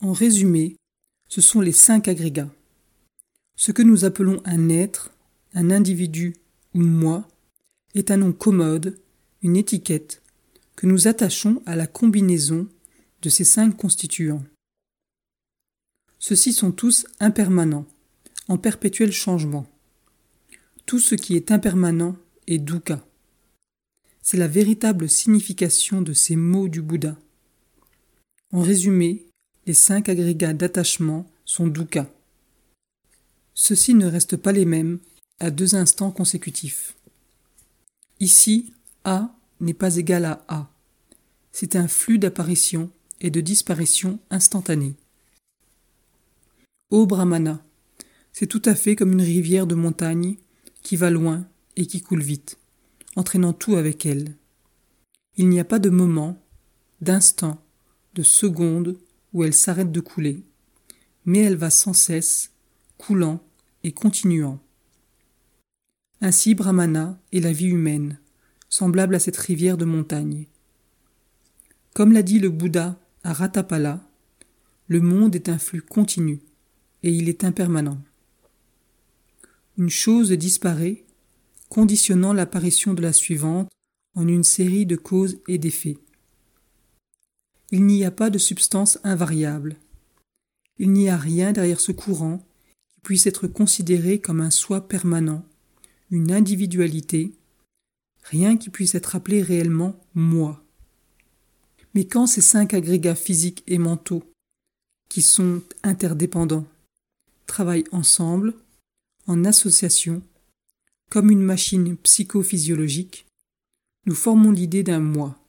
En résumé, ce sont les cinq agrégats. Ce que nous appelons un être, un individu ou moi est un nom commode, une étiquette, que nous attachons à la combinaison de ces cinq constituants. Ceux-ci sont tous impermanents, en perpétuel changement. Tout ce qui est impermanent est dukkha. C'est la véritable signification de ces mots du Bouddha. En résumé, les cinq agrégats d'attachement sont dukkha. Ceux-ci ne restent pas les mêmes à deux instants consécutifs. Ici, A n'est pas égal à A. C'est un flux d'apparition et de disparition instantanée. Ô Brahmana, c'est tout à fait comme une rivière de montagne qui va loin et qui coule vite, entraînant tout avec elle. Il n'y a pas de moment, d'instant, de seconde où elle s'arrête de couler, mais elle va sans cesse, coulant et continuant. Ainsi Brahmana est la vie humaine, semblable à cette rivière de montagne. Comme l'a dit le Bouddha à Ratapala, le monde est un flux continu et il est impermanent. Une chose disparaît, conditionnant l'apparition de la suivante en une série de causes et d'effets. Il n'y a pas de substance invariable. Il n'y a rien derrière ce courant qui puisse être considéré comme un soi permanent, une individualité, rien qui puisse être appelé réellement moi. Mais quand ces cinq agrégats physiques et mentaux, qui sont interdépendants, travaillent ensemble, en association, comme une machine psychophysiologique, nous formons l'idée d'un moi.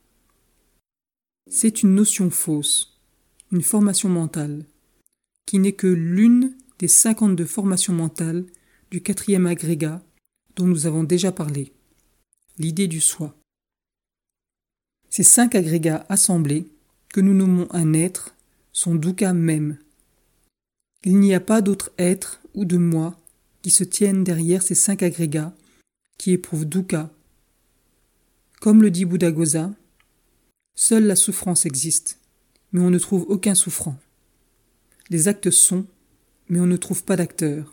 C'est une notion fausse, une formation mentale, qui n'est que l'une des 52 formations mentales du quatrième agrégat dont nous avons déjà parlé, l'idée du soi. Ces cinq agrégats assemblés, que nous nommons un être, sont dukkha même. Il n'y a pas d'autre être ou de moi qui se tiennent derrière ces cinq agrégats qui éprouvent dukkha. Comme le dit Goza, seule la souffrance existe, mais on ne trouve aucun souffrant. Les actes sont, mais on ne trouve pas d'acteur.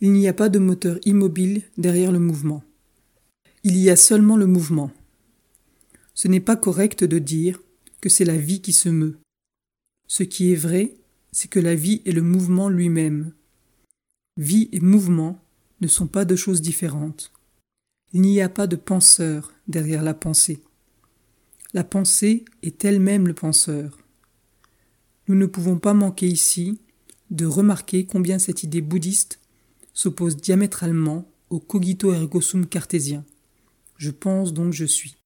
Il n'y a pas de moteur immobile derrière le mouvement. Il y a seulement le mouvement. Ce n'est pas correct de dire que c'est la vie qui se meut. Ce qui est vrai, c'est que la vie est le mouvement lui-même. Vie et mouvement ne sont pas deux choses différentes. Il n'y a pas de penseur derrière la pensée. La pensée est elle-même le penseur. Nous ne pouvons pas manquer ici de remarquer combien cette idée bouddhiste s'oppose diamétralement au cogito ergo sum cartésien. Je pense donc je suis.